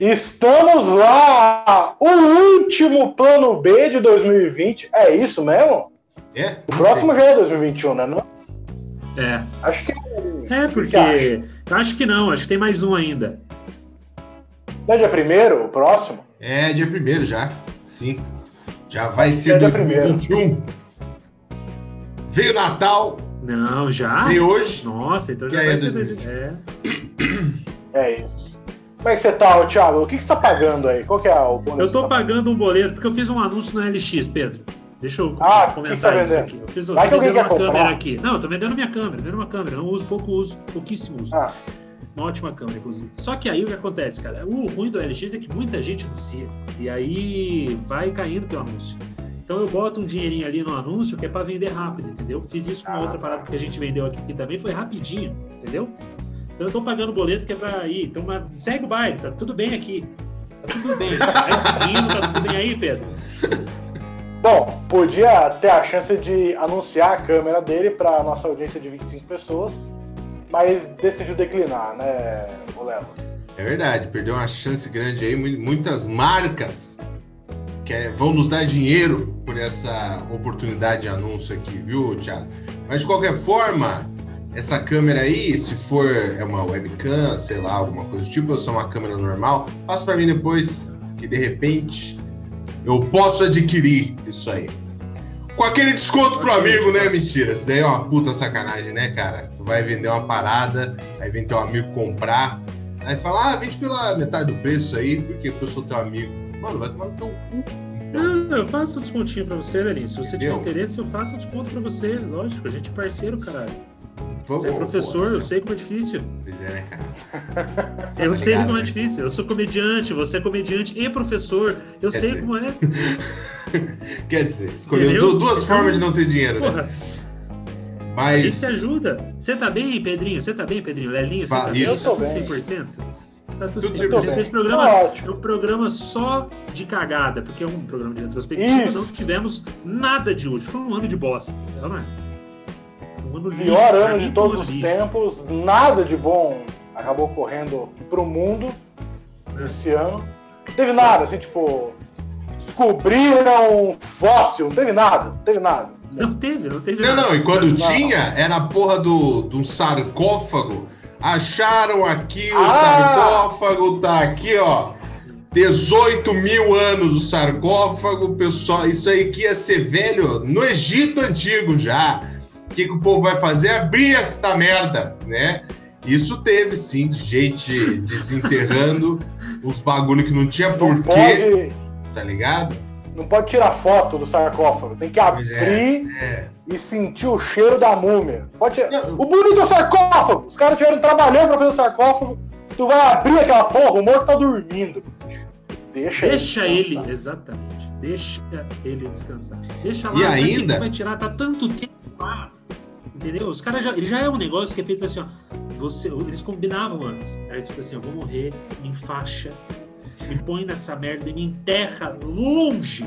Estamos lá! O último plano B de 2020. É isso mesmo? É? O próximo já é 2021, né? Não? É. Acho que É, porque. Acho que não, acho que tem mais um ainda. não é dia primeiro, o próximo? É dia primeiro já. Sim. Já vai ser É dia 2021. Veio Natal, Não, já? veio hoje. Nossa, então já vai ser Dudu? 2020. É. É isso. Como é que você tá, Thiago? O que, que você tá pagando aí? Qual que é o bônus Eu que tô tá pagando um boleto, porque eu fiz um anúncio no LX, Pedro. Deixa eu Ah, que comentar que você tá isso vendendo? aqui. Eu fiz, eu Vai tô que alguém vendendo quer uma comprar. câmera aqui. Não, eu tô vendendo minha câmera, vendendo uma câmera. Não uso, pouco uso, pouquíssimo uso. Ah, Uma ótima câmera, inclusive. Só que aí o que acontece, cara? O ruim do LX é que muita gente anuncia. E aí vai caindo teu anúncio. Então eu boto um dinheirinho ali no anúncio que é pra vender rápido, entendeu? Fiz isso com Ah, outra tá. parada que a gente vendeu aqui que também foi rapidinho, entendeu? Então eu tô pagando boleto que é pra ir. Então segue o baile, tá tudo bem aqui. Tá tudo bem. Vai seguindo, tá tudo bem aí, Pedro? Bom, podia ter a chance de anunciar a câmera dele para nossa audiência de 25 pessoas, mas decidiu declinar, né, o Léo? É verdade, perdeu uma chance grande aí. mu- Muitas marcas que vão nos dar dinheiro por essa oportunidade de anúncio aqui, viu, Thiago? Mas de qualquer forma, essa câmera aí, se for é uma webcam, sei lá, alguma coisa do tipo, ou só uma câmera normal, passa para mim depois, que de repente eu posso adquirir isso aí. Com aquele desconto pro amigo, né? Mentira, isso daí é uma puta sacanagem, né, cara? Tu vai vender uma parada, aí vem teu amigo comprar, aí fala, ah, vende pela metade do preço aí, porque eu sou teu amigo. Mano, vai tomar no teu cu. Então, Não, eu faço um descontinho pra você, Lelinho. Se você tiver Entendeu? interesse, eu faço um desconto pra você. Lógico, a gente é parceiro, caralho. Você é professor, eu sei como é difícil. Pois é, né, cara? Eu sei como é né? difícil. Eu sou comediante, você é comediante e professor. Eu Quer sei dizer, como é. Quer dizer, escolheu duas Então, formas de não ter dinheiro, né? Porra, a Mas. gente se ajuda. Você tá bem, Pedrinho? Você tá bem, Pedrinho? Lelinho, você tá bem? Tá Eu tô tudo bem. 100%? Tá tudo Tudo 100%. 100%. Esse programa Tá é um programa só de cagada, porque é um programa de retrospectiva. Isso. Não tivemos nada de útil. Foi um ano de bosta. Não é? Um ano lixo. Pior ano de todos os lixo. tempos, nada de bom acabou correndo pro mundo esse ano. Não teve nada, assim, tipo, descobriram um fóssil, não teve nada, não teve nada. Não teve, não teve Não, nada. não, e quando Não. tinha, era a porra do, do sarcófago. Acharam aqui o Ah! sarcófago, tá aqui, ó. 18 mil anos o sarcófago, pessoal. Isso aí que ia ser velho no Egito Antigo já. O que, que o povo vai fazer? Abrir esta merda, né? Isso teve sim gente desenterrando os bagulho que não tinha Não porquê, pode, tá ligado? não pode tirar foto do sarcófago, tem que Pois abrir É. e sentir o cheiro da múmia. Pode Não. O bonito é o sarcófago! Os caras estiveram trabalhando pra fazer o sarcófago, tu vai abrir aquela porra, o morto tá dormindo. Deixa, Deixa ele, descansar. exatamente. Deixa ele descansar. Deixa lá. E ainda- que vai tirar? Tá tanto tempo lá. Entendeu? Os caras já. Ele já é um negócio que é feito assim, ó. Você, eles combinavam antes. Era tipo assim, eu vou morrer, me enfaixa, me põe nessa merda e me enterra longe.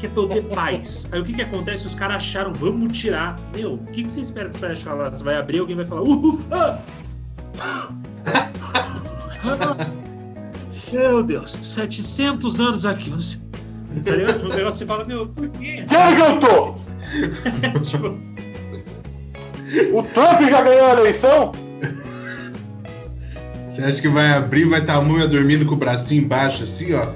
Que é pra eu ter paz. Aí o que que acontece? Os caras acharam, vamos tirar. Meu, o que, que você espera que você vai achar lá? Você vai abrir, alguém vai falar, ufa! Meu Deus, 700 anos aqui. Tá ligado? Tipo, você fala, meu, por quê? Ano que eu tô? Tipo, O Trump já ganhou a eleição? Você acha que vai abrir, vai estar a múmia dormindo com o bracinho embaixo, assim, ó?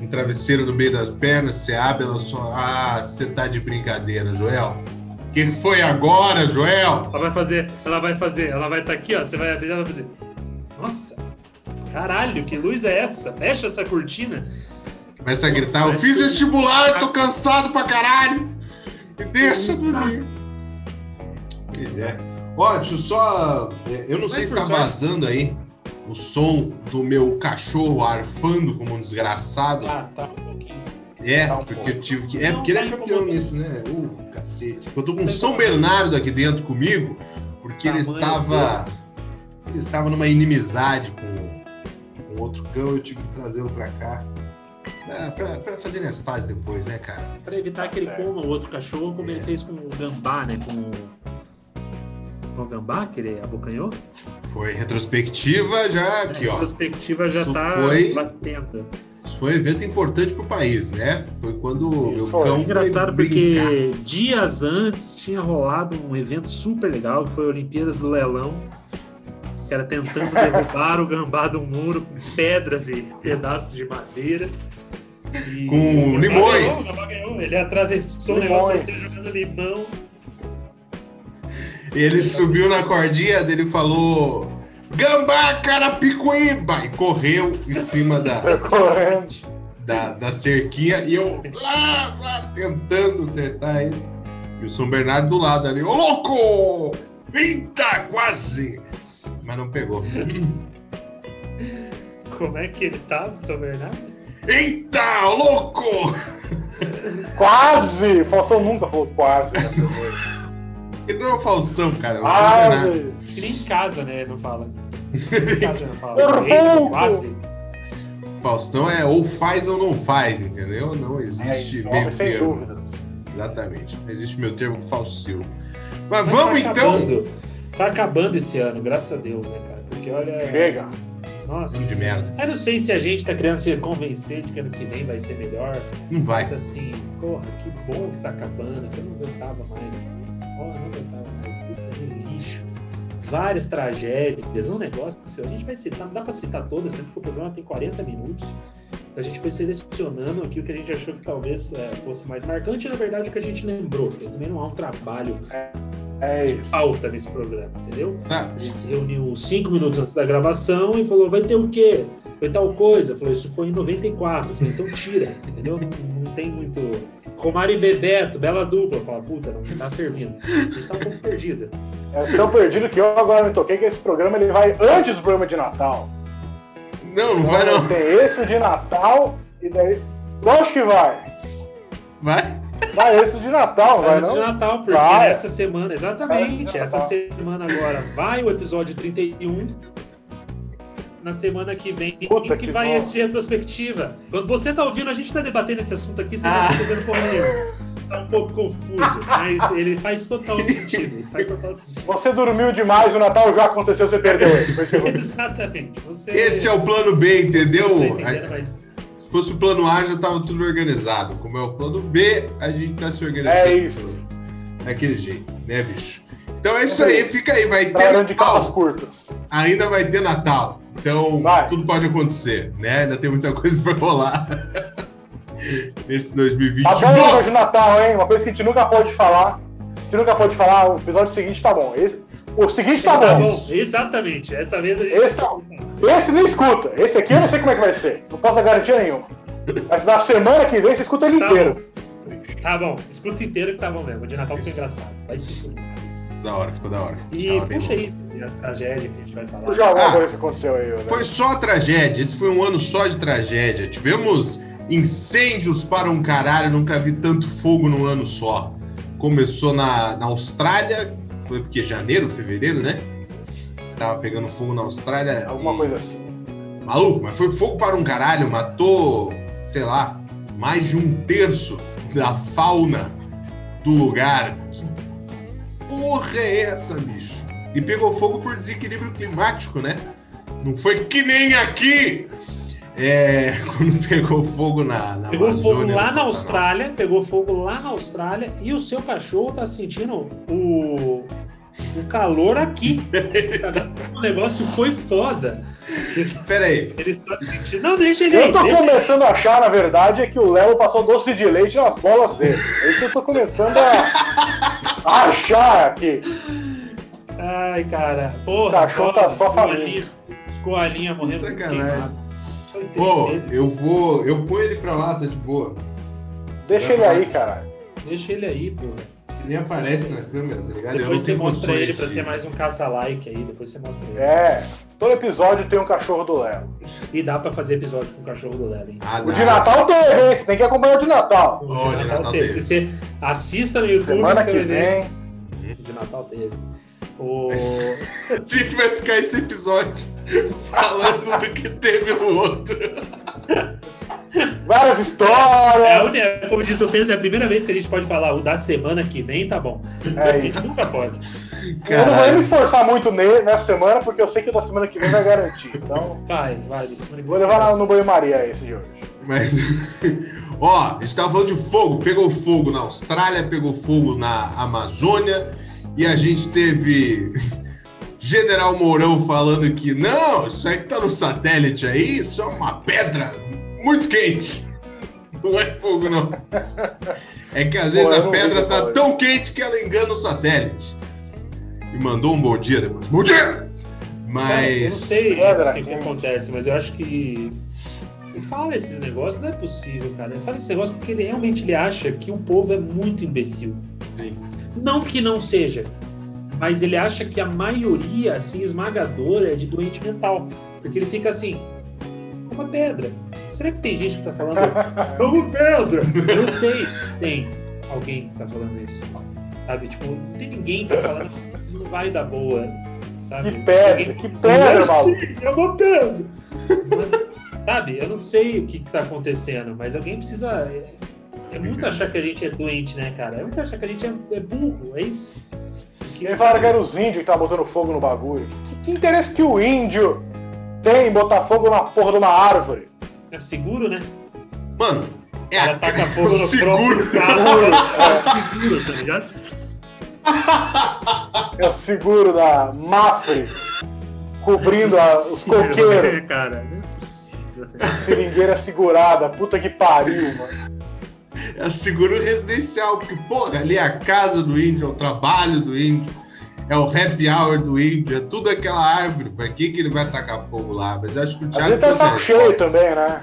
Um travesseiro no meio das pernas, você abre, ela só. Ah, você tá de brincadeira, Joel. O que foi agora, Joel? ela vai fazer, ela vai fazer, ela vai estar aqui, ó. Você vai abrir, ela vai fazer. Nossa, caralho, que luz é essa? Fecha essa cortina. Começa a gritar, eu fiz vestibular, tô cansado pra caralho. Me deixa dormir. Pois é. Ó, deixa eu só. é, Eu não sei Mas se por tá sorte- vazando aí o som do meu cachorro arfando como um desgraçado. Ah, tá um pouquinho. É, Tá um porque pouco. eu tive que. É, Não, porque ele é campeão nisso, né? Uh, cacete. Eu tô com Tá São. Bernardo aqui dentro comigo, porque ele Tamanho estava. Ele estava numa inimizade com, com outro cão, eu tive que trazê-lo pra cá. Ah, pra, pra fazerem as pazes depois, né, cara? Pra evitar Tá que ele certo. coma o outro cachorro, como ele fez com o gambá, né? Com o. com o Gambá, que ele abocanhou? Foi retrospectiva já aqui, a ó. retrospectiva já Isso tá foi- batendo. Isso foi um evento importante pro país, né? Foi quando o Isso foi. cão É engraçado foi porque dias antes tinha rolado um evento super legal, que foi a Olimpíadas do Leilão. Que era tentando derrubar o gambá do muro com pedras e pedaços de madeira. E Com o limões. ganhou, o ganhou. Ele atravessou o Limões. negócio assim, jogando limão. Ele subiu na cordinha dele e falou: Gambá, Carapicuíba! E correu em cima da, da, da cerquinha e eu lá, lá, tentando acertar ele. E o São Bernardo do lado ali, ô louco! Eita, quase! Mas não pegou. Como é que ele tá, São Bernardo? Eita, louco! Quase! Faustão nunca falou quase. né? Ele não é o Faustão, cara. é Ah. Ele nem em casa, né? Não fala. Nem em casa não fala. Quase. Faustão é ou faz ou não faz, entendeu? Não existe É, meio sem termo. dúvidas. Exatamente. Não existe meu termo falsil. Mas, Mas vamos tá então. Acabando. Tá acabando esse ano, graças a Deus, né, cara? Porque olha. Chega. Nossa. De merda. Eu não sei se a gente tá querendo se convencer de que ano que vem vai ser melhor. Não vai. Mas assim, porra, que bom que tá acabando. que Eu não aguentava mais. Porra, não aguentava mais. Puta de lixo. Várias tragédias, um negócio. A gente vai citar, não dá pra citar todas, né? Porque o programa tem 40 minutos. Então a gente foi selecionando aqui o que a gente achou que talvez é, fosse mais marcante e, na verdade, o que a gente lembrou. Porque também não há um trabalho É isso. pauta nesse programa, entendeu? Tá. A gente se reuniu cinco minutos antes da gravação e falou: vai ter o quê? Foi tal coisa. Falou: isso foi em 94. Eu falei: então tira, entendeu? Não, não tem muito. Romário e Bebeto, bela dupla. Fala: puta, não tá servindo. A gente tá um pouco perdida. É tão perdido que eu agora me toquei que esse programa ele vai antes do programa de Natal. Não, não vai não. Tem esse de Natal e daí. Lógico que vai. Vai? Vai esse de Natal, vai Antes de não? Natal, porque Vai. nessa semana, exatamente, de essa semana agora vai o episódio 31. Na semana que vem, Puta que, que vai bom. esse de retrospectiva. Quando você tá ouvindo, a gente tá debatendo esse assunto aqui, vocês Ah. não estão entendendo porra nenhuma. Tá um pouco confuso, mas ele faz total sentido. Faz total sentido. Você dormiu demais, o Natal já aconteceu, você perdeu ele. Exatamente. Você, Esse é o plano B, entendeu? tá mas Se fosse o plano A, já tava tudo organizado. Como é o plano B, a gente tá se organizando. É isso. Daquele jeito, né, bicho? Então é isso aí, fica aí. Vai ter Natal. curtas. Ainda vai ter Natal. Então, Vai. tudo pode acontecer, né? Ainda tem muita coisa pra rolar. Nesse 2020. Tá bom hoje de Natal, hein? Uma coisa que a gente nunca pode falar. A gente nunca pode falar, o episódio seguinte tá bom. Esse, o seguinte tá, tá bom. bom. Exatamente. Essa vez a gente. Esse, tá- esse não escuta. Esse aqui eu não sei como é que vai ser. Não posso dar garantia nenhuma. Mas na semana que vem você escuta ele Tá inteiro. Tá bom. Escuta inteiro que tá bom mesmo. O de Natal ficou engraçado. Vai se fuder. Da hora, ficou da hora. E puxa bom. Aí as tragédias que a gente vai falar. Já alguma Ah. que aconteceu aí, né? Foi só tragédia. Esse foi um ano só de tragédia. Tivemos incêndios para um caralho. Nunca vi tanto fogo num ano só. Começou na, na Austrália. Foi porque janeiro, fevereiro, né? Tava pegando fogo na Austrália. Alguma e- coisa assim. Maluco, mas foi fogo para um caralho. Matou, sei lá, mais de um terço da fauna do lugar. Que porra é essa, bicho? E pegou fogo por desequilíbrio climático, né? Não foi que nem aqui! É, quando pegou fogo na, na Pegou fogo Amazônia, lá no na. Austrália, pegou fogo lá na Austrália e o seu cachorro tá sentindo o, o calor aqui. o negócio foi foda. Pera aí. Ele está sentindo. Não, deixa ele aí. Eu tô Deixa ele. começando a achar, na verdade, é que o Léo passou doce de leite nas bolas dele. É isso que eu tô começando a, a achar aqui. Ai, cara. Porra, O cachorro tá só coalinha, Os coalinha morrendo queimado. Pô, eu vou. Eu ponho ele pra lá, tá de boa. Deixa ele aí, caralho. Deixa ele aí, porra. Ele nem aparece na câmera, tá ligado? Depois você mostra ele pra ser mais um caça-like aí. Depois você mostra ele. É, todo episódio tem um cachorro do Léo. E dá pra fazer episódio com o cachorro do Léo, hein? Ah, O de Natal teve, hein? Você tem que acompanhar o de Natal. O de Natal teve. Se você assista no YouTube, Semana você que vai ver. vem. O de Natal teve. O... A gente vai ficar esse episódio falando do que teve no outro. Várias É a histórias. única, como disse o Pedro, é a primeira vez que a gente pode falar o da semana que vem, tá bom. A É gente isso. nunca pode. Eu não vou nem me Caralho. esforçar muito ne- nessa semana, porque eu sei que o da semana que vem vai garantir. Então, Vai, vai. vou levar na- no banho-maria esse de hoje. Mas, ó, a gente tava falando de fogo. Pegou fogo na Austrália, pegou fogo na Amazônia. E a gente teve General Mourão falando que não, isso aí que tá no satélite aí, isso é uma pedra muito quente. Não é fogo, não. É que às Pô, vezes eu a pedra tá falou tão quente que ela engana o satélite. E mandou um bom dia depois. Bom dia! Mas. Cara, eu não sei Pedra assim, o que acontece, mas eu acho que. Ele fala esses negócios, não é possível, cara. Ele fala esse negócio porque ele realmente ele acha que o povo é muito imbecil. Sim. Não que não seja, mas ele acha que a maioria, assim, esmagadora, é de doente mental. Porque ele fica assim, é uma pedra. Será que tem gente que tá falando, é uma pedra? Eu não sei. Tem alguém que tá falando isso. Sabe? Tipo, não tem ninguém que tá falando que não vai dar boa. Sabe? Que pedra, Alguém- que pedra, Eu maluco. sei, É uma pedra. Mas, sabe, eu não sei o que, que tá acontecendo, mas alguém precisa. É, é muito achar que a gente é doente, né, cara? É muito achar que a gente é, é burro, é isso. Porque- Ele falaram que era os índios que estavam botando fogo no bagulho. Que, que interesse que o índio tem em botar fogo na porra de uma árvore? É seguro, né? Mano, é Ela a- taca fogo no seguro. próprio carro. É seguro, tá ligado? É o seguro da Mafre cobrindo a- os Possível, coqueiros. né, cara? Não é possível. né? Seringueira segurada, puta que pariu, mano. É seguro residencial, porque, porra, ali é a casa do índio, é o trabalho do índio, é o happy hour do índio, é tudo aquela árvore. Pra que, que ele vai tacar fogo lá? Mas eu acho que o Thiago. vezes tá saco cheio também, né?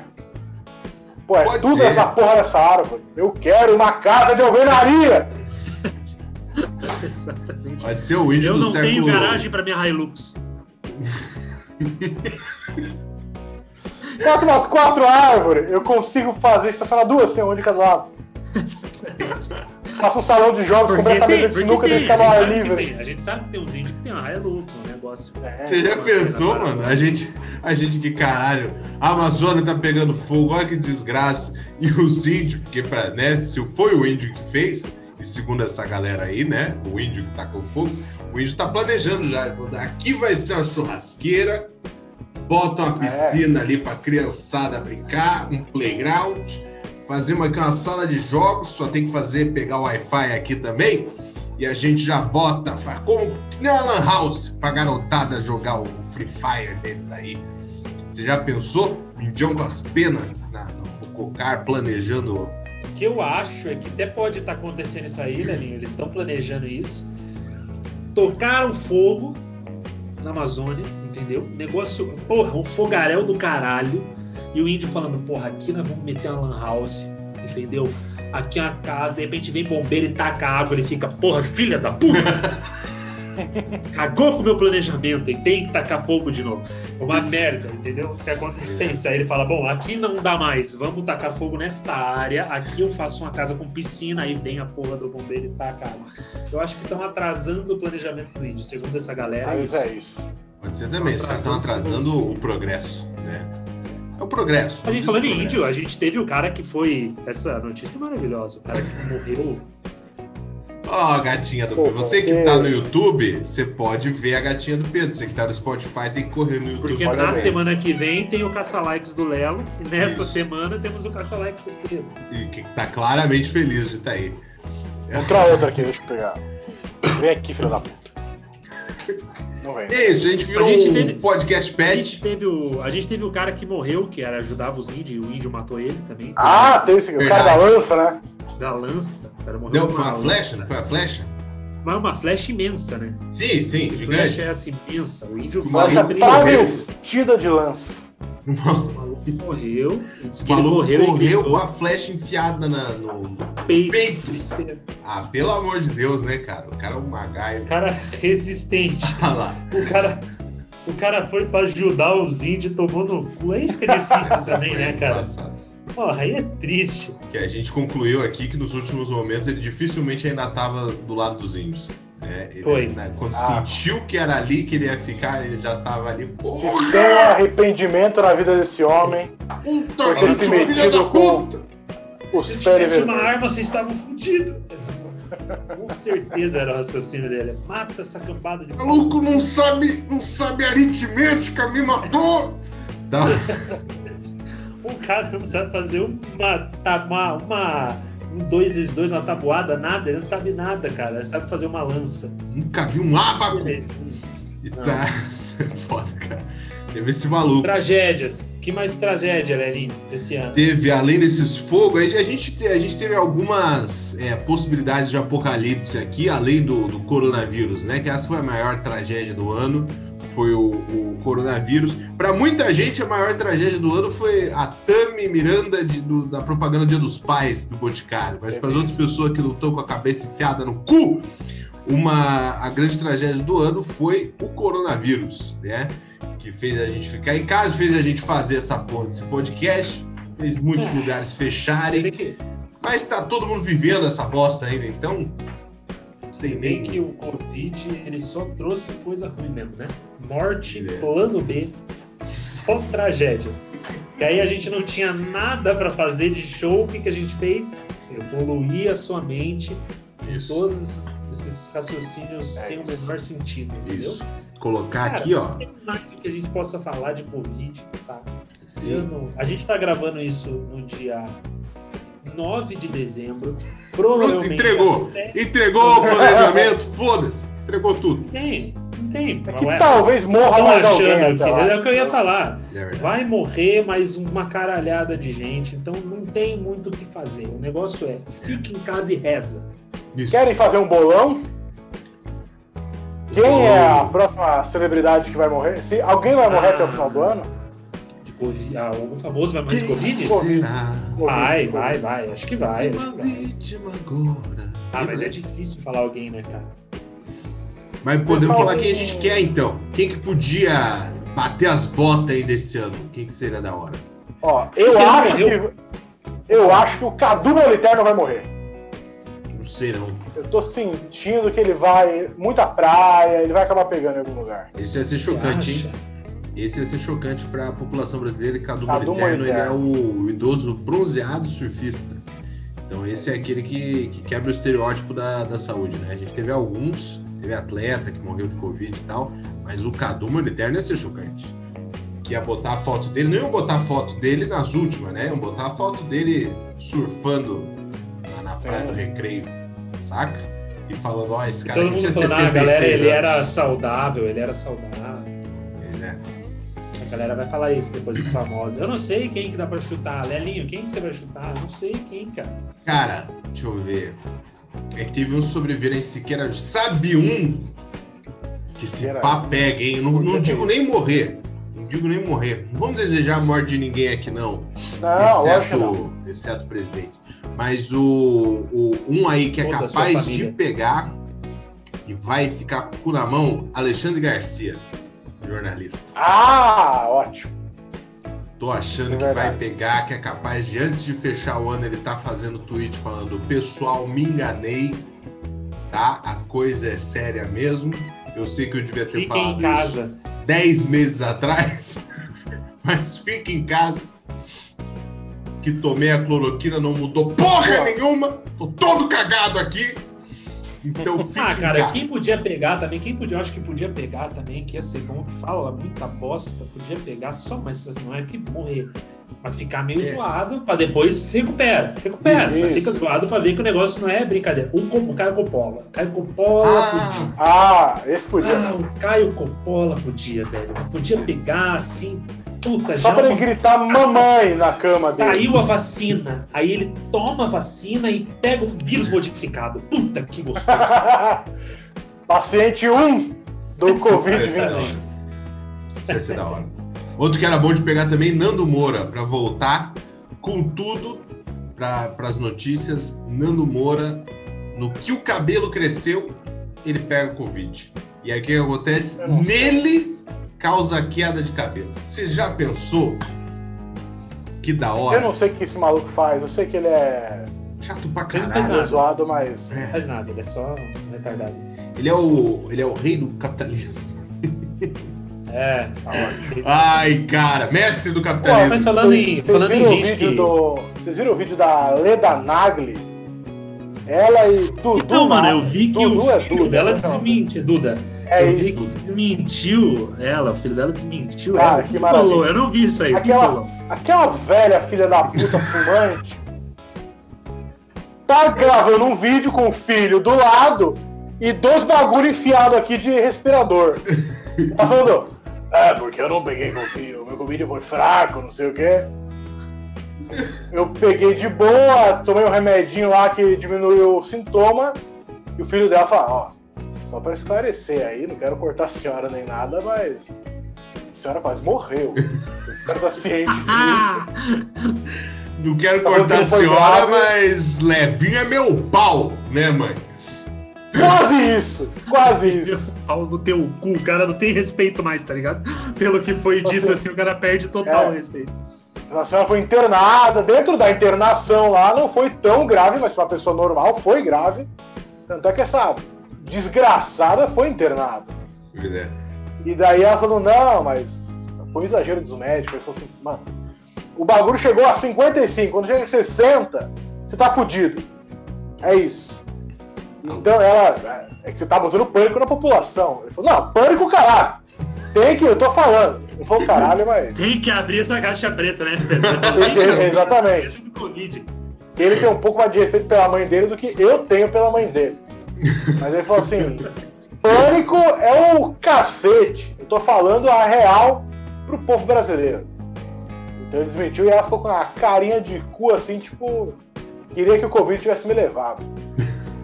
Pô, é Pode tudo ser. essa porra dessa árvore. Eu quero uma casa de alvenaria! Exatamente. Pode ser o índio Eu do não século. tenho garagem pra minha Hilux. Bota umas quatro árvores, eu consigo fazer, estacionar duas, assim, uma de cada lado. Faço um salão de jogos, Porque a tem, de sinuca e tem, deixa a, no gente ar sabe que livre. tem. a gente sabe que tem uns índios que tem uma Hilux, um negócio. É. Você já pensou, não. mano? A gente, a gente que caralho, a Amazônia tá pegando fogo, olha que desgraça. E os índios, porque pra, né, se foi o índio que fez, e segundo essa galera aí, né, o índio que tacou fogo, o índio tá planejando já. Aqui vai ser uma churrasqueira, bota uma piscina ali pra criançada brincar, um playground, fazer uma, aqui uma sala de jogos, só tem que fazer, pegar o Wi-Fi aqui também, e a gente já bota, faz como nem uma lan house, pra garotada jogar o Free Fire deles aí. Você já pensou? Indião com as penas na- no cocar, planejando. O que eu acho é que até pode estar acontecendo isso aí, Lelinho. Eles estão planejando isso. Tocaram fogo na Amazônia, entendeu? Negócio, porra, um fogaréu do caralho. E o índio falando, porra, aqui nós vamos meter uma lan house, entendeu? Aqui é uma casa, de repente vem bombeiro e taca água, ele fica, porra, filha da puta! Cagou com o meu planejamento e tem que tacar fogo de novo. Uma merda, entendeu? O que acontece é isso. Aí ele fala: bom, aqui não dá mais, vamos tacar fogo nesta área. Aqui eu faço uma casa com piscina, aí vem a porra do bombeiro e taca água. Eu acho que estão atrasando o planejamento do índio, segundo essa galera. É Mas isso. é isso. Pode ser também, os caras estão atrasando o progresso, né? É o progresso. A gente falando em índio, a gente teve o cara que foi. Essa notícia é maravilhosa. O cara que morreu. Ó, gatinha do Pedro. Você que tá no YouTube, você pode ver a gatinha do Pedro. Você que tá no Spotify tem que correr no YouTube. Porque na semana que vem tem o caça-likes do Lelo. E nessa Isso. semana temos o caça-likes do Pedro. E que tá claramente feliz de estar aí. Vou entrar outra aqui, deixa eu pegar. Vem aqui, filho da puta. Não vem. É isso, a gente virou A gente um teve- podcast A gente, pet. teve o, a gente teve o cara que morreu, que era ajudava os índios, e o índio matou ele também. Ah, tem esse o cara da lança, né? Da lança. O cara morreu Deu, foi uma flecha, não foi a flecha? Mas uma flecha imensa, né? Sim, sim, A flecha é assim, imensa. O índio trilhou, morreu. travestida de lança. O O maluco morreu. E disse O que ele maluco morreu, correu, com a flecha enfiada na- no peito. peito. Ah, pelo amor de Deus, né, cara? O cara é um MacGyver. O cara resistente. Olha lá. O cara, o cara foi pra ajudar os índios, tomou no cu. Aí fica difícil também, né, cara? Engraçado. Porra, aí é triste. Que a gente concluiu aqui que nos últimos momentos ele dificilmente ainda estava do lado dos índios. Né? Ele, Foi. né, quando Ah. sentiu que era ali que ele ia ficar, ele já tava ali. Porra! Tem um arrependimento na vida desse homem, Puta Por ter se metido com- os Se tivesse uma arma, vocês estavam fodidos. Com certeza era o raciocínio dele. Mata essa cambada de. Maluco não sabe, não sabe aritmética, me matou! Tá. O cara não sabe fazer uma. tá, uma, uma um 2 vezes 2 uma tabuada, nada, ele não sabe nada, cara. Ele sabe fazer uma lança. Nunca vi um! Beleza. E tá. É foda, cara. Teve esse maluco. Tragédias. Que mais tragédia, Lelinho, esse ano? Teve, além desses fogos, a gente, te- a gente teve algumas é, possibilidades de apocalipse aqui, além do, do coronavírus, né? Que essa foi a maior tragédia do ano, foi o, o coronavírus. Para muita gente, a maior tragédia do ano foi a Tami Miranda de- do- da propaganda Dia dos Pais do Boticário. Mas para as outras pessoas que estão com a cabeça enfiada no cu, uma, a grande tragédia do ano foi o coronavírus, né? Que fez a gente ficar em casa, fez a gente fazer essa porra desse podcast, fez muitos É. lugares fecharem, mas tá todo mundo vivendo essa bosta ainda, então. Sem nem. que o Covid ele só trouxe coisa ruim mesmo, né? Morte, É. plano B, só tragédia. E aí a gente não tinha nada pra fazer de show, o que, que a gente fez? Evoluir a sua mente Isso. todos esses raciocínios É sem o menor sentido, entendeu? Isso. Colocar Cara, aqui, ó. Tem mais que a gente possa falar de Covid, tá? Sim. a gente tá gravando isso no dia 9 de dezembro. Pronto, Provavelmente. entregou. até- Entregou o planejamento, foda-se. Entregou tudo. Tem, não tem. É que Ué, talvez morra mais alguém achando que até lá. é o que eu ia falar. É. Vai morrer mais uma caralhada de gente, então não tem muito o que fazer. O negócio é fique em casa e reza. Isso. Querem fazer um bolão? Quem é a próxima celebridade que vai morrer? Se alguém vai morrer Ah. até o final do ano? Covid, ah, algum famoso vai morrer de Covid? Vai, vai, vai. Acho que vai. Acho que vai. Ah, mas é difícil falar alguém, né, cara? Mas podemos falar quem a gente quer, então. Quem que podia bater as botas aí desse ano? Quem que seria da hora? Ó, eu ano acho morreu. que. Eu acho que o Cadu Moliterno vai morrer. Não sei, não. Eu tô sentindo que ele vai. Muita praia, ele vai acabar pegando em algum lugar. Esse ia ser Você chocante, hein? Esse ia ser chocante para a população brasileira e Cadu, Cadu Moliterno, ele é o idoso bronzeado surfista. Então esse é aquele que, que quebra o estereótipo da, da saúde, né? A gente teve alguns, teve atleta que morreu de Covid e tal, mas o Cadu Moliterno ia ser chocante. Que ia botar a foto dele, não iam botar a foto dele nas últimas, né? Iam botar a foto dele surfando lá na praia Sim. do Recreio, saca? E falando, ó, esse cara Todo tinha falando, ah, 76 galera, ele anos. era saudável, ele era saudável. Galera vai falar isso depois dos famosos. Eu não sei quem que dá pra chutar. Lelinho, quem que você vai chutar? Eu não sei quem, cara. Cara, deixa eu ver. É que teve um sobrevivente Siqueira. Sabe um que se Siqueira. pá pega, hein? Não, não digo nem morrer. Não digo nem morrer. Não vamos desejar a morte de ninguém aqui, não. Não, que não. exceto, exceto o presidente. Mas o, o- um aí que é Toda capaz de pegar e vai ficar com o cu na mão, Alexandre Garcia, jornalista. Ah, ótimo. Tô achando É que vai pegar, que é capaz de, antes de fechar o ano, ele tá fazendo tweet falando: Pessoal, me enganei, tá? A coisa é séria mesmo. Eu sei que eu devia ter Fiquem falado em casa. isso 10 meses atrás, mas fique em casa. Que tomei a cloroquina, não mudou porra nenhuma. Tô todo cagado aqui. Então Ah, cara, quem podia pegar também, quem podia, eu acho que podia pegar também, que ia ser como que fala, muita bosta, podia pegar só, mas assim, não é que morrer, mas ficar meio É. zoado pra depois recupera, recupera, mas fica zoado pra ver que o negócio não é brincadeira. O, Co- o Caio Coppola, Caio Coppola podia. Ah, Ah, esse podia. Ah, o Caio Coppola podia, velho. Podia pegar assim, puta, Só já pra ele uma- gritar mamãe na cama dele. Caiu a vacina. Aí ele toma a vacina e pega o vírus modificado. Puta que gostoso. Paciente 1 do Isso ia ser da Covid-20. hora. Isso ia ser da hora. Outro que era bom de pegar também, Nando Moura, pra voltar com tudo para as notícias. Nando Moura, no que o cabelo cresceu, ele pega Covid. E aí o que acontece? Nele causa queda de cabelo. Você já pensou? Que da Eu hora. não sei o que esse maluco faz. Eu sei que ele é, Chato pra Ele não faz caralho. ele é zoado, mas. Não É. faz nada, ele é só um retardado. Ele é o ele é o rei do capitalismo. É. Ai, cara, mestre do Pô, capitalismo. mas falando em, Vocês falando em gente que. do. Vocês viram o vídeo da Leda Nagli Ela e Dudu. Então, mano, eu vi que Dudu o é filho Duda, dela não. desmentiu. Duda. É eu isso. desmentiu ela, o filho dela desmentiu Cara, ela. Que que falou? Eu não vi isso aí. Aquela, aquela velha filha da puta fumante tá gravando um vídeo com o filho do lado e dois bagulho enfiado aqui de respirador. Tá falando, é, porque eu não peguei Covid, o meu Covid foi fraco, não sei o quê. Eu peguei de boa, tomei um remedinho lá que diminuiu o sintoma, e o filho dela fala, ó, só pra esclarecer aí, não quero cortar a senhora nem nada, mas a senhora quase morreu. A senhora tá ciente disso. Ah! Não quero Tá cortar a que senhora, grave. mas levinho é meu pau, né, mãe? Quase isso, quase isso. Pau no teu cu, o cara não tem respeito mais, tá ligado? Pelo que foi dito Você- assim, o cara perde total É. o respeito. A senhora foi internada, dentro da internação lá não foi tão grave, mas para uma pessoa normal foi grave. Tanto é que essa desgraçada foi internada. Pois é. E daí ela falou, não, mas foi um exagero dos médicos. Ele falou assim, mano, o bagulho chegou a 55, quando chega a 60, você tá fudido. É isso. Então ela. É que você tá botando pânico na população. Ele falou, não, pânico caralho. Tem que, eu tô falando. Ele falou, caralho, mas. Tem que abrir essa caixa preta, né? Tem exatamente. Ele tem um pouco mais de respeito pela mãe dele do que eu tenho pela mãe dele. Mas ele falou assim: pânico é o cacete. Eu tô falando a real pro povo brasileiro. Então ele desmentiu e ela ficou com uma carinha de cu assim, tipo, queria que o Covid tivesse me levado.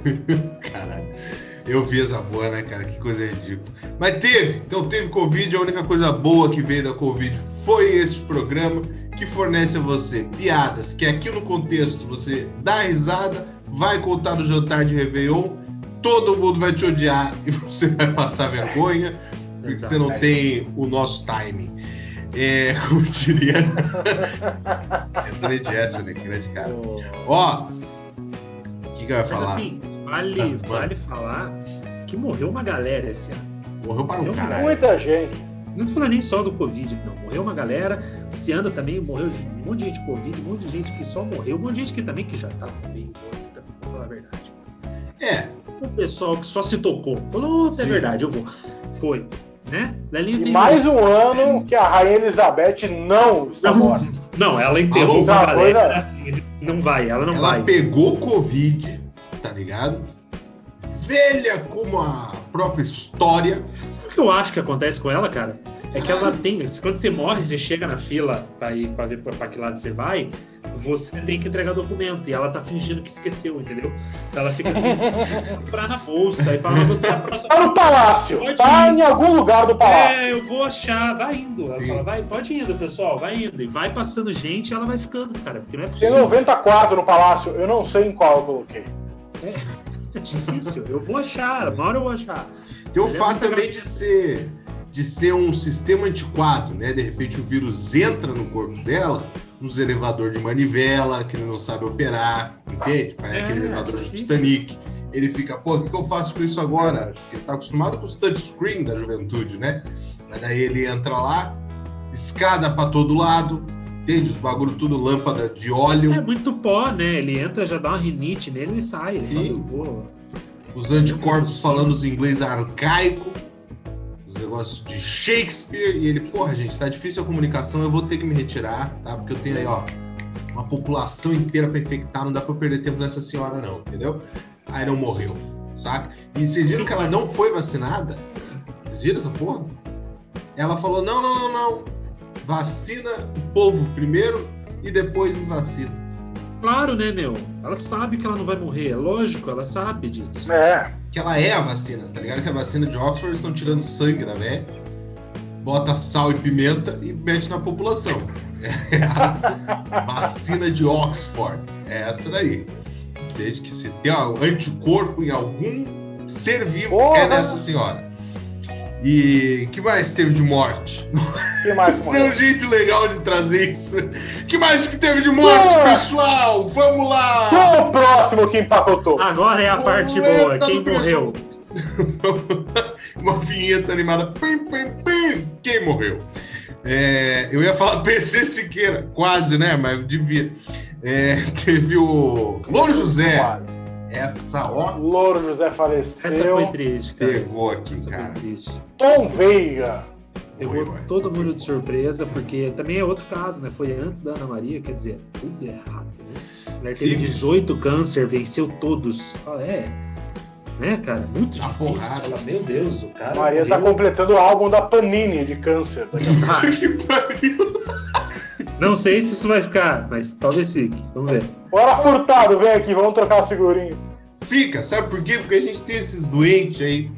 Caralho. Eu vi essa porra, né, cara? Que coisa ridícula. Mas teve, então teve Covid. A única coisa boa que veio da Covid foi esse programa que fornece a você piadas que aqui no contexto você dá risada, vai contar no jantar de Réveillon, todo mundo vai te odiar e você vai passar vergonha, porque você não tem o nosso timing. É, como diria. é Tony Jesse, né? Grande cara. Ó, o que, que eu ia Mas falar? assim, vale, Tá, vale falar que morreu uma galera esse ano. Morreu para um eu- caralho. Muita gente. Não tô falando nem só do Covid, não. Morreu uma galera. Esse ano também morreu um monte de gente com Covid, um monte de gente que só morreu, um monte de gente que também que já tava meio também, pra falar a verdade. É, O pessoal que só se tocou. Falou, "Opa, é Sim. verdade, eu vou. Foi. Né? E mais um ano que a Rainha Elizabeth não está morta. Não, ela enterrou uma Uma coisa- galera. Não vai, ela não ela vai. pegou Covid, tá ligado? Velha como a própria história. Sabe o que eu acho que acontece com ela, cara? É que ela tem. Quando você morre, você chega na fila pra ir pra ver pra, pra que lado você vai, você tem que entregar documento. E ela tá fingindo que esqueceu, entendeu? Então ela fica assim, comprar na bolsa e fala, você é a próxima. Tá no palácio. Pode Tá ir. em algum lugar do palácio. É, eu vou achar, vai indo. Ela Sim. fala, vai, pode indo, pessoal, vai indo. E vai passando gente e ela vai ficando, cara, porque não é Tem possível. 94 no palácio, eu não sei em qual eu coloquei. É difícil. Eu vou achar, uma hora eu vou achar. Tem o é fato também de ser, de ser um sistema antiquado, né? De repente o vírus entra no corpo dela, nos elevador de manivela, que ele não sabe operar, entende? É, aquele elevador do. Titanic. Ele fica, pô, o que, que eu faço com isso agora? Porque ele tá acostumado com os touchscreen da juventude, né? Mas daí ele entra lá, escada pra todo lado, entende? Os bagulho tudo lâmpada de óleo. É muito pó, né? Ele entra, já dá uma rinite nele e sai. Ele Sim. fala, eu vou. os anticorpos falando os inglês arcaico, os negócios de Shakespeare, e ele, porra, gente, tá difícil a comunicação, eu vou ter que me retirar, tá? Porque eu tenho aí, ó, uma população inteira pra infectar, não dá eu perder tempo nessa senhora, não, entendeu? Aí não morreu, saca? E vocês viram que ela não foi vacinada? Vocês viram essa porra? Ela falou: não, não, não, não. Vacina o povo primeiro e depois me vacina. Claro, né, meu? Ela sabe que ela não vai morrer, é lógico, ela sabe disso. É. que ela é a vacina, tá ligado? Que a vacina de Oxford estão tirando sangue da velha, bota sal e pimenta e mete na população. É a vacina de Oxford. É essa daí. Desde que se tem ó, anticorpo em algum ser vivo, Porra! é nessa senhora. E que mais teve de morte? que mais Esse é um jeito legal de trazer isso. que mais que teve de morte, Boa! pessoal? Vamos lá! Qual o próximo que empacotou? Agora é a parte boa. Quem morreu? Uma vinheta animada. Pim, pim, pim. Quem morreu? É, eu ia falar PC Siqueira, quase, né? Mas devia. É, teve o Louro José. Quase. Essa, ó, Louro José faleceu. Essa foi triste, cara. pegou aqui, Essa cara. foi triste. Tom Veiga. Pegou todo foi mundo de surpresa, porque também é outro caso, né? Foi antes da Ana Maria, quer dizer, tudo errado, né? A mulher teve Sim. 18 câncer, venceu todos. Fala, é. Né, cara? Muito Na difícil. Fala, meu Deus, o cara. Maria tá morreu. completando o álbum da Panini de câncer. daqui a pouco. Ah, Que pariu. Não sei se isso vai ficar, mas talvez fique. Vamos ver. Bora Furtado, vem aqui, vamos trocar o figurinho. Fica, sabe por quê? Porque a gente tem esses doentes aí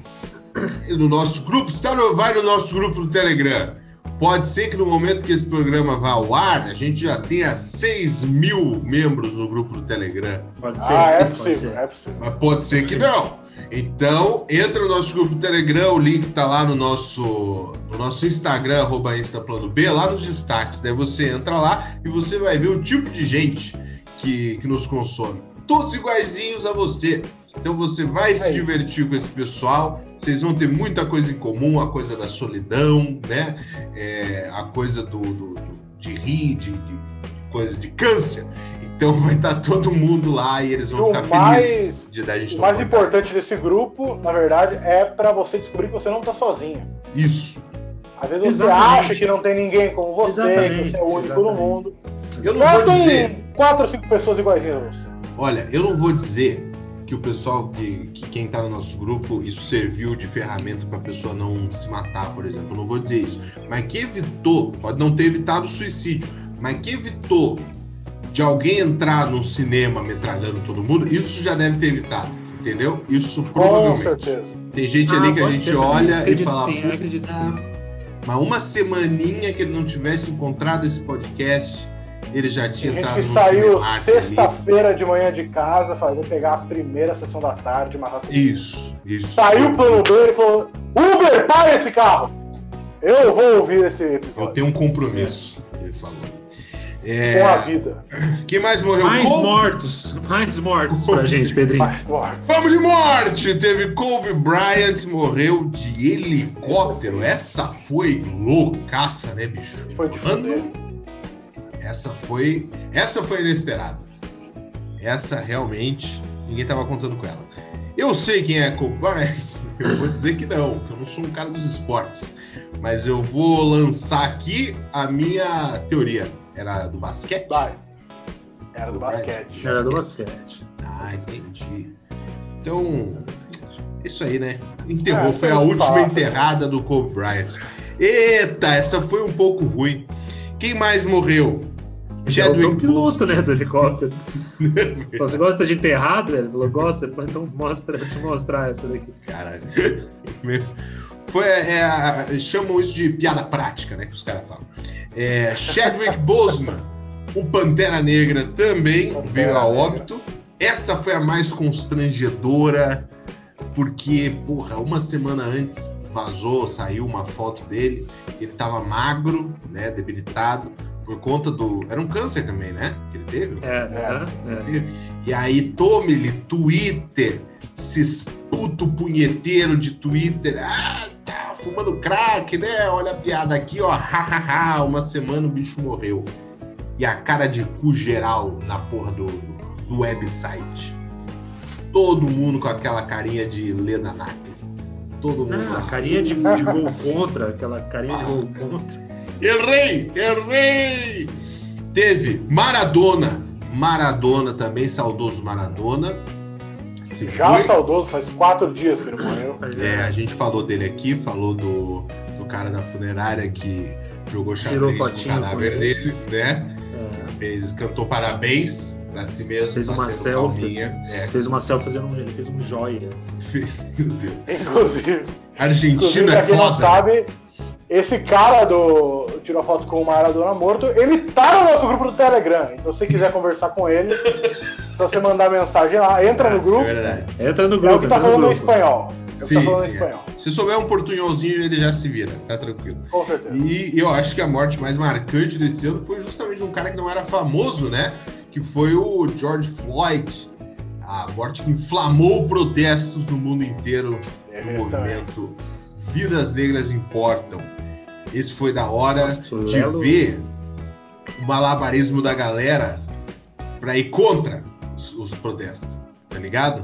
no nosso grupo. Está no, vai no nosso grupo do Telegram. Pode ser que no momento que esse programa vá ao ar, a gente já tenha 6 mil membros no grupo do Telegram. Pode ser. Ah, é pode possível, ser. é possível. Mas pode ser que não. Então, entra no nosso grupo do Telegram, o link tá lá no nosso, no nosso Instagram, arroba InstaPlanoB, lá nos destaques. Daí você entra lá e você vai ver o tipo de gente que, que nos consome. Todos iguaizinhos a você. Então você vai se isso. divertir com esse pessoal. Vocês vão ter muita coisa em comum, a coisa da solidão, né? É, a coisa do, do- do- de rir, de, de coisa de câncer. Então vai estar todo mundo lá e eles vão o ficar mais- felizes de dar a gente O mais importante desse grupo, na verdade, é pra você descobrir que você não tá sozinho. Isso. Às vezes você Exatamente. acha que não tem ninguém como você, Exatamente, que você é o único no exatamente. mundo. Eu não Lá vou dizer, quatro ou cinco pessoas iguaizinhas a você. olha, eu não vou dizer que o pessoal, que, que quem tá no nosso grupo, isso serviu de ferramenta pra pessoa não se matar, por exemplo. Eu não vou dizer isso. Mas que evitou, pode não ter evitado o suicídio, mas que evitou de alguém entrar no cinema metralhando todo mundo, isso já deve ter evitado. Entendeu? Isso Com provavelmente. certeza. Tem gente ali Ah, que a gente olha e acredito fala. sim, eu acredito que sim. Mas uma semaninha que ele não tivesse encontrado esse podcast, ele já A tinha gente entrado no saiu Cinemark ali. sexta-feira de manhã de casa, falou, vou pegar a primeira sessão da tarde, matar tudo. Isso, isso. Saiu o plano B e falou: Uber, para esse carro! Eu vou ouvir esse Eu episódio. tenho um compromisso, ele falou. Com a É, vida. quem mais morreu? Mais Kobe- mortos, mais mortos pra gente, Pedrinho. Mais mortes. Vamos de morte! Teve Kobe Bryant, morreu de helicóptero. Essa foi loucaça, né, bicho? Foi de Mano. Essa foi. Essa foi inesperada. Essa realmente ninguém tava contando com ela. Eu sei quem é Kobe Bryant. Eu vou dizer que não, que eu não sou um cara dos esportes. Mas eu vou lançar aqui a minha teoria. Era do basquete? Vai. Era do basquete. Era do basquete. Ah, entendi. Então, isso aí, né? Enterrou. É, foi a última enterrada do Kobe Bryant. Eita, essa foi um pouco ruim. Quem mais morreu? Já é o Chadwick piloto, né, do helicóptero. Você gosta de enterrada? Ele falou, gosta? Então mostra, deixa eu mostrar essa daqui. Caralho. Foi, é, a- chamam isso de piada prática, né? Que os caras falam. É, Chadwick Boseman, o Pantera Negra, também Pantera veio a Negra. óbito. Essa foi a mais constrangedora, porque, porra, uma semana antes vazou, saiu uma foto dele. Ele tava magro, né? Debilitado, por conta do. Era um câncer também, né? Que ele teve. É, aham, é. E aí, tome-lhe Twitter, esses puto punheteiro de Twitter. Ah, tá fumando crack, né? Olha a piada aqui, ó. Hahaha, uma semana o bicho morreu. E a cara de cu geral na porra do, do website. Todo mundo com aquela carinha de Lena Nagel. Todo mundo Ah, lá. carinha de, de gol contra, aquela carinha de gol contra. Errei! Errei! Teve Maradona. Maradona também, saudoso Maradona. Se Já foi. saudoso, faz quatro dias que ele morreu. É, a gente falou dele aqui, falou do, do cara da funerária que jogou xadrez no cadáver ele. dele, né? É, Fez, cantou parabéns pra si mesmo. fez uma selfie. assim, Fez uma selfie fazendo um. Ele fez um joia. assim. É, fez, meu Deus. Inclusive, inclusive Argentina pra é quem não foda. né? sabe, esse cara do tirou foto com o Maradona morto, ele tá no nosso grupo do Telegram. Então, se você quiser conversar com ele, só você mandar mensagem lá, entra no É grupo. verdade. Entra no É o grupo, que tá entra no falando em grupo. espanhol. É o que Sim, tá falando em sim, é. espanhol. Se souber um portunholzinho, ele já se vira, tá tranquilo. Com certeza. E eu acho que a morte mais marcante desse ano foi justamente um cara que não era famoso, né? Que foi o George Floyd. A morte que inflamou protestos no mundo inteiro Teve no também. movimento Vidas Negras Importam. Esse foi da hora Nossa, de Lelo- ver o malabarismo da galera pra ir contra os, os protestos. tá ligado?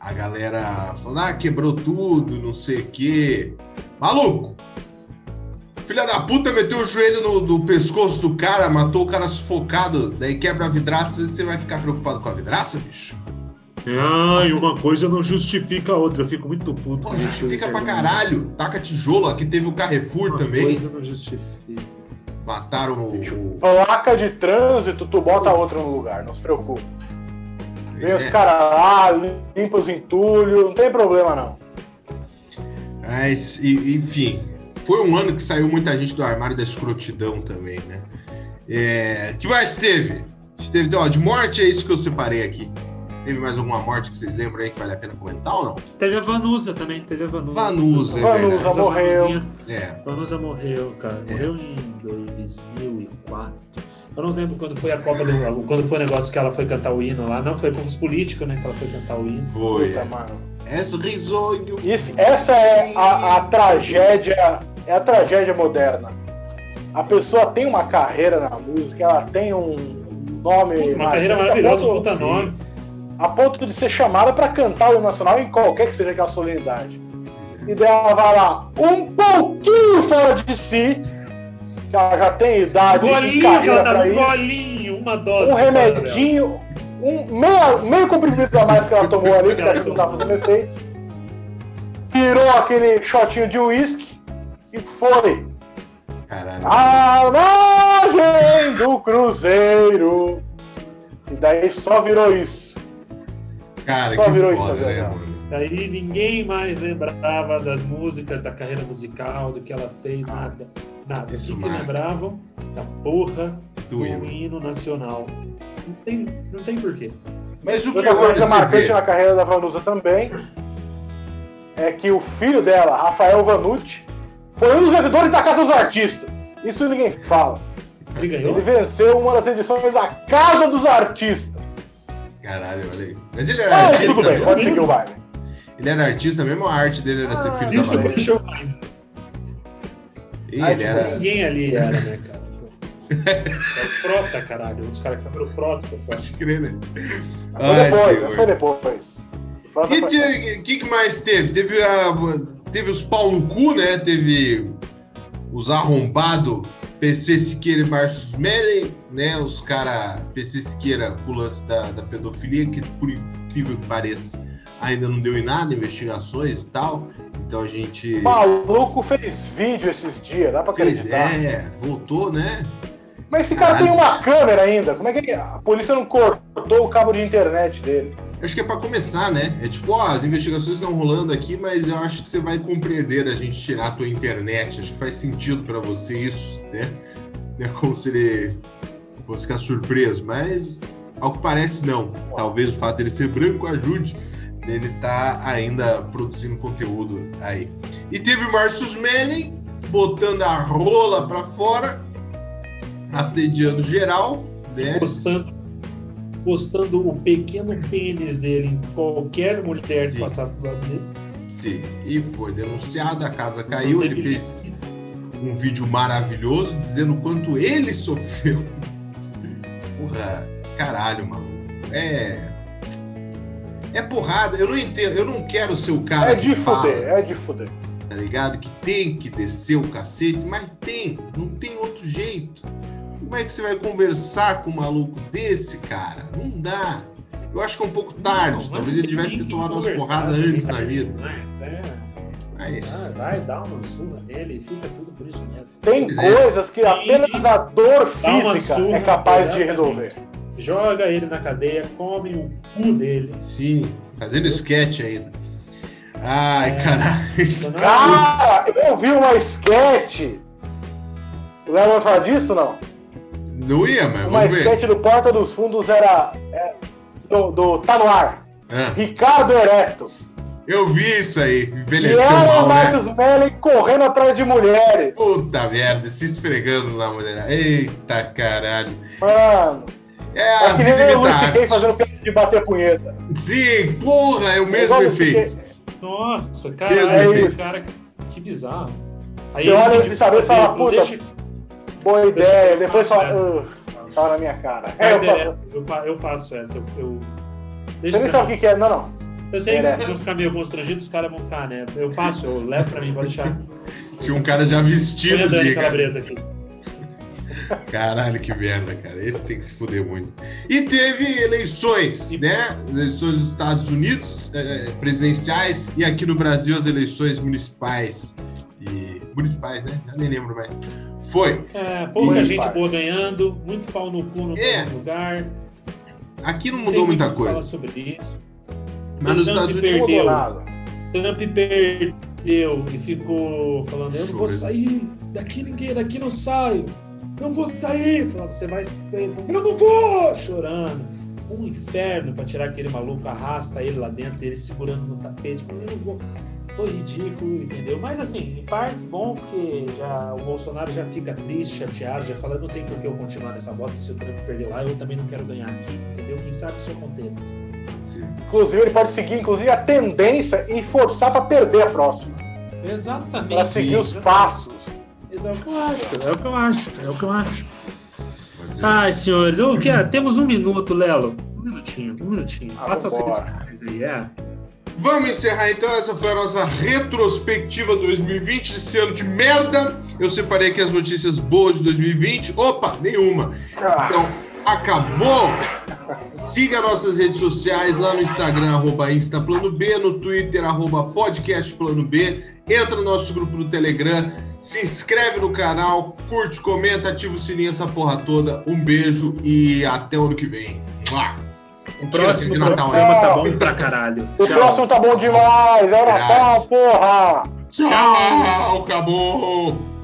A galera falando, ah, quebrou tudo, não sei o quê. Maluco! Filha da puta meteu o joelho no, no pescoço do cara, matou o cara sufocado, daí quebra a vidraça, você vai ficar preocupado com a vidraça, bicho? Ai, uma coisa não justifica a outra. Eu fico muito puto. Pô, com justifica esse pra caralho. Taca tijolo, aqui teve o Carrefour Uma também. coisa não justifica. Mataram o. o- Placa de trânsito, tu bota outra no lugar, não se preocupe. Vem os É. caras lá, limpa os entulhos, não tem problema não. Mas, enfim, foi um ano que saiu muita gente do armário da escrotidão também, né? É, que mais teve? Teve, ó, de morte é isso que eu separei aqui. Teve mais alguma morte que vocês lembram aí que vale a pena comentar ou não? Teve a Vanusa também, teve a Vanusa. Vanusa, é Vanusa verdade. Morreu. É, Vanusa morreu, cara. É. Morreu em 2004. Eu não lembro quando foi a Copa do Quando foi o negócio que ela foi cantar o hino lá. Não, foi com os políticos, né? Que ela foi cantar o hino. foi. Puta, mano. Risonho. Isso, essa é a, a tragédia, é a tragédia moderna. A pessoa tem uma carreira na música, ela tem um nome. Puta, uma carreira maravilhosa, um ponto- puta sim. nome. a ponto de ser chamada para cantar o hino nacional em qualquer que seja aquela solenidade. E daí ela vai lá, um pouquinho fora de si, que ela já tem idade Golinho que ela um isso, golinho, uma dose. um remedinho, um meio, meio comprimido a mais que ela tomou ali, que acho que não tá fazendo efeito. Virou aquele shotinho de uísque e foi. Caralho. A margem do Cruzeiro. E daí só virou isso. Cara, só que virou isso, foda, né? Daí ninguém mais lembrava das músicas, da carreira musical, do que ela fez, nada. Nada. O que, que lembravam? Da porra Do do hino. hino nacional. Não tem, não tem porquê. Mas o Outra coisa desse marcante ver, na carreira da Vanusa também é que o filho dela, Rafael Vanucci, foi um dos vencedores da Casa dos Artistas. Isso ninguém fala. Ele ganhou? Ele venceu uma das edições da Casa dos Artistas. Caralho, olha aí. Mas ele era Ah, artista tudo bem, pode seguir o baile. Ele era artista mesmo, a arte dele era ser Ah, filho Isso da show mais. Ih, ele tipo, era... Ninguém ali era, né, cara? É o Frota, caralho. Os caras que foram Frota, só. Pode crer, né? Foi Ai, depois, senhor. foi depois. O E o que, que mais teve? Teve, a, teve os pau no cu, né? Teve os arrombados PC Siqueira e Marcos Mellen, né? Os cara PC Siqueira com o lance da, da pedofilia, que por incrível que pareça, ainda não deu em nada, investigações e tal. Então a gente. O maluco fez vídeo esses dias, dá pra acreditar. É, voltou, né? Mas esse cara Caralho. tem uma câmera ainda. Como é que a polícia não cortou o cabo de internet dele? Acho que é pra começar, né? É tipo, ó, as investigações estão rolando aqui, mas eu acho que você vai compreender a gente tirar a tua internet. Acho que faz sentido pra você isso, né? Não é como se ele fosse ficar surpreso, mas ao que parece não. Talvez o fato dele ser branco ajude ele tá ainda produzindo conteúdo aí. E teve o Marcus Melling botando a rola pra fora, assediando geral, né? Postando, postando o pequeno pênis dele em qualquer mulher que passasse do lado dele. Sim. E foi denunciado, a casa caiu, ele fez um vídeo maravilhoso dizendo o quanto ele sofreu. Porra, caralho, mano. É. É porrada, eu não entendo, eu não quero ser o cara É que de fala, fuder, é de fuder. tá ligado? Que tem que descer o cacete, mas tem, não tem outro jeito. Como é que você vai conversar com um maluco desse, cara? Não dá. Eu acho que é um pouco tarde, Não, talvez ele tivesse que que tomar umas porradas antes na vida. Mas é. Mas. Ah, vai dar uma surra nele e fica tudo por isso mesmo. Tem Pois é. coisas que apenas a dor física surra, é capaz de resolver. Joga ele na cadeia, come o cu dele. Sim, fazendo sketch ainda. Ai, É. caralho. É Cara, eu vi uma sketch. O Léo vai falar disso não? Não ia, mas Uma vamos ver. sketch do Porta dos Fundos era. é, do, do Tá no ar. Ah, Ricardo Ereto. eu vi isso aí, E envelheceu era o né? Marcus Melling correndo atrás de mulheres. Puta merda, se esfregando na mulher. Eita caralho. Mano, É a é que vida nem C.K. arte. fazendo piada de bater punheta. Sim, porra, é o mesmo Igual o Luiz efeito. Nossa, Mesmo caralho, efeito. cara, que bizarro. Aí Você ele olha esse saber e fala, puta, deixa- Boa ideia. eu Depois faço fala. "Ugh, Tá na minha cara. É, eu faço- eu, fa- eu faço essa. Eu, eu Deixa Você nem sabe o que, é. Não, não. Eu sei que vocês vão ficar meio constrangidos, os caras vão ficar, né? Eu faço, eu levo pra mim, pode deixar. Tinha um cara já vestido Dani de. Cara. Calabresa aqui. Caralho, que merda, cara. Esse tem que se fuder muito. E teve eleições, né? Eleições dos Estados Unidos, eh, presidenciais, e aqui no Brasil as eleições municipais. E. Municipais, né? Eu nem lembro mais. Foi. É, pouca gente boa ganhando, muito pau no cu no É. lugar. Aqui não mudou muita o coisa. sobre isso. Mas nos Trump Estados Unidos. Perdeu. Trump perdeu e ficou falando: Eu não vou sair, daqui ninguém, daqui não saio, não vou sair. Falava: Você vai sair, Falava, eu não vou, chorando. Um inferno pra tirar aquele maluco, arrasta ele lá dentro, ele segurando no tapete, falando: Eu não vou. Foi ridículo, entendeu? Mas assim, em partes bom, porque já, o Bolsonaro já fica triste, chateado, já fala: Não tem por que eu continuar nessa bota se o Trump perder lá, eu também não quero ganhar aqui, entendeu? Quem sabe isso aconteça. Inclusive, ele pode seguir inclusive, a tendência e forçar pra perder a próxima. Exatamente. Pra seguir os passos. Mas É o que eu acho, é o que eu acho, é o que eu acho. Ai, senhores, eu quero, temos um minuto, Lelo. Um minutinho, um minutinho. Ah, Passa as redes sociais aí, é. Vamos encerrar então. Essa foi a nossa retrospectiva 2020, esse ano de merda. Eu separei aqui as notícias boas de 2020. Opa, nenhuma. Ah, Então, acabou. Siga nossas redes sociais lá no Instagram, arroba Instaplano B, no Twitter, arroba Podcast Plano B. Entra no nosso grupo do Telegram, se inscreve no canal, curte, comenta, ativa o sininho, essa porra toda. Um beijo e até o ano que vem. Mua! O próximo de Natal, programa tá bom pra caralho. o Tchau. próximo tá bom demais. É o Natal, porra! Tchau, acabou!